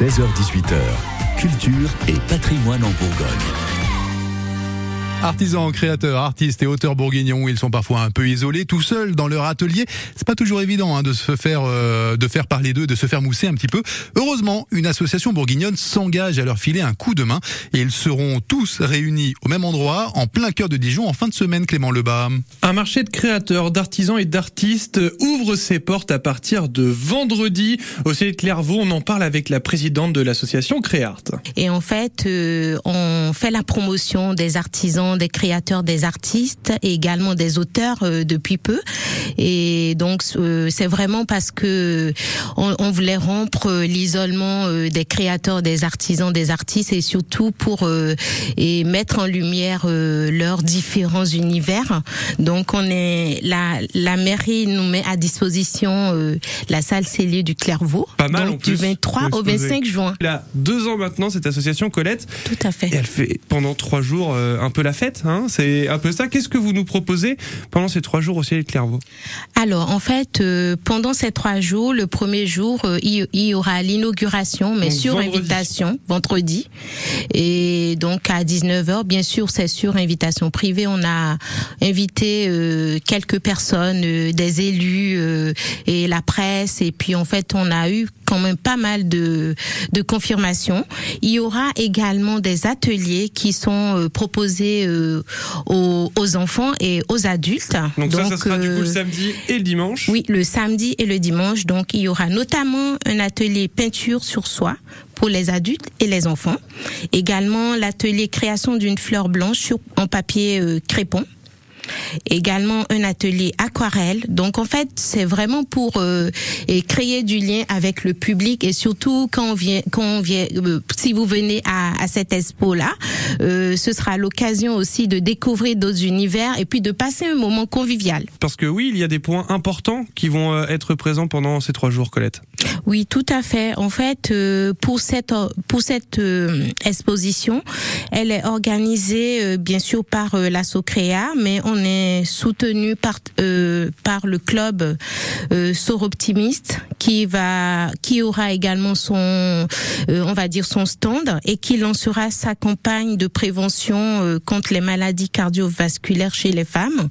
16h-18h, culture et patrimoine en Bourgogne. Artisans, créateurs, artistes et auteurs bourguignons, ils sont parfois un peu isolés, tout seuls dans leur atelier. C'est pas toujours évident hein, de se faire euh, de faire parler d'eux, de se faire mousser un petit peu. Heureusement, une association bourguignonne s'engage à leur filer un coup de main et ils seront tous réunis au même endroit, en plein cœur de Dijon, en fin de semaine. Clément Lebas. Un marché de créateurs, d'artisans et d'artistes ouvre ses portes à partir de vendredi au de Clairvaux. On en parle avec la présidente de l'association Créart. Et en fait, euh, on fait la promotion des artisans des créateurs, des artistes et également des auteurs euh, depuis peu. Et donc euh, c'est vraiment parce que on, on voulait rompre euh, l'isolement des créateurs, des artisans, des artistes et surtout pour et mettre en lumière leurs différents univers. Donc on est la la mairie nous met à disposition la salle Célier du Clairvaux. Pas mal donc, du 23 au 25 juin. Il a deux ans maintenant cette association Colette. Tout à fait. Et elle fait pendant trois jours un peu la fête. Hein c'est un peu ça. Qu'est-ce que vous nous proposez pendant ces trois jours au ciel de Clairvaux Alors, en fait, euh, pendant ces trois jours, le premier jour, euh, il, y aura l'inauguration, mais sur invitation, vendredi. Et donc, à 19h, bien sûr, c'est sur invitation privée. On a invité euh, quelques personnes, des élus et la presse. Et puis, en fait, on a eu quand même pas mal de, de confirmations. Il y aura également des ateliers qui sont proposés euh, aux, aux, enfants et aux adultes. Donc, ça, ça sera du coup le euh, samedi et le dimanche Oui, le samedi et le dimanche. Donc il y aura notamment un atelier peinture sur soi pour les adultes et les enfants. Également l'atelier création d'une fleur blanche sur, en papier crépon également un atelier aquarelle. Donc en fait, c'est vraiment pour euh, et créer du lien avec le public et surtout quand on vient, quand on vient, euh, si vous venez à, à cette expo là, euh, ce sera l'occasion aussi de découvrir d'autres univers et puis de passer un moment convivial. Parce que oui, il y a des points importants qui vont euh, être présents pendant ces trois jours, Colette. Oui, tout à fait. En fait, euh, pour cette pour cette exposition, elle est organisée bien sûr par la Socréa, mais on est soutenu par euh, par le club euh, Optimiste qui va qui aura également son euh, on va dire son stand et qui lancera sa campagne de prévention euh, contre les maladies cardiovasculaires chez les femmes.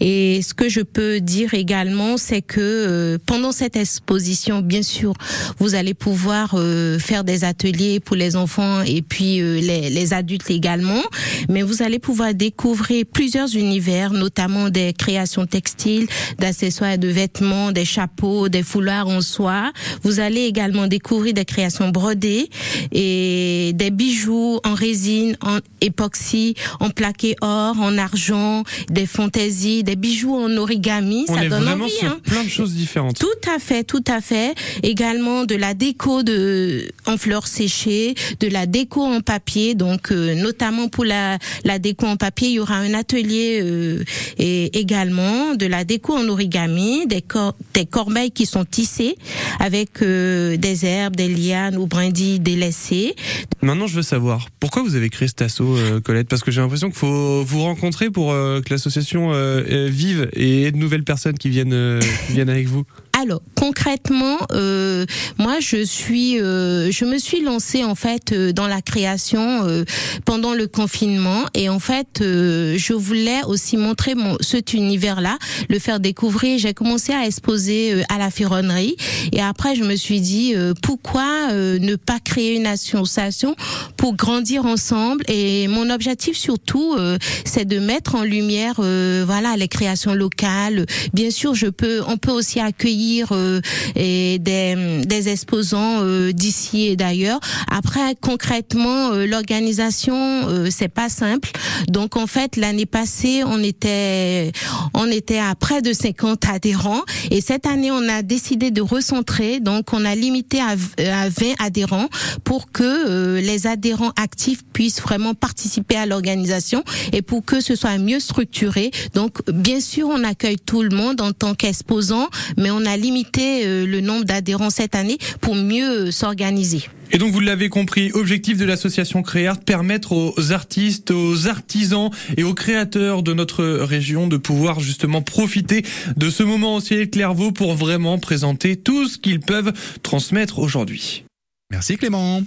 Et ce que je peux dire également, c'est que euh, pendant cette exposition, bien sûr, vous allez pouvoir faire des ateliers pour les enfants et puis les, les adultes également, mais vous allez pouvoir découvrir plusieurs univers, notamment des créations textiles, d'accessoires de vêtements, des chapeaux, des foulards en soie. Vous allez également découvrir des créations brodées et des bijoux en résine, en époxy, en plaqué or, en argent, des fantaisies, des bijoux en origami. On ça est donne vraiment envie. sur Hein. plein de choses différentes. Tout à fait, tout à fait. Également de la déco de en fleurs séchées, de la déco en papier. Donc euh, notamment pour la la déco en papier, il y aura un atelier euh, et également de la déco en origami, des cor des corbeilles qui sont tissées avec euh, des herbes, des lianes ou brindilles délaissées. Maintenant, je veux savoir pourquoi vous avez créé cet assaut, euh, Colette, parce que j'ai l'impression qu'il faut vous rencontrer pour euh, que l'association euh, vive et ait de nouvelles personnes qui viennent qui viennent avec vous. Alors concrètement, euh, moi je suis, euh, je me suis lancée en fait euh, dans la création euh, pendant le confinement et en fait euh, je voulais aussi montrer mon cet univers-là, le faire découvrir. J'ai commencé à exposer euh, à la ferronnerie et après je me suis dit pourquoi ne pas créer une association pour grandir ensemble? Et mon objectif surtout c'est de mettre en lumière voilà les créations locales. Bien sûr, je peux on peut aussi accueillir euh, et des, des exposants euh, d'ici et d'ailleurs. Après, concrètement, euh, l'organisation, c'est pas simple. Donc, en fait, l'année passée, on était, on était à près de 50 adhérents. Et cette année, on a décidé de recentrer. Donc, on a limité à, à 20 adhérents pour que les adhérents actifs puissent vraiment participer à l'organisation et pour que ce soit mieux structuré. Donc, bien sûr, on accueille tout le monde en tant qu'exposant, mais on a limité euh, le nombre d'adhérents cette année pour mieux euh, s'organiser. Et donc vous l'avez compris, objectif de l'association Créart, permettre aux artistes, aux artisans et aux créateurs de notre région de pouvoir justement profiter de ce moment au ciel Clairvaux pour vraiment présenter tout ce qu'ils peuvent transmettre aujourd'hui. Merci Clément.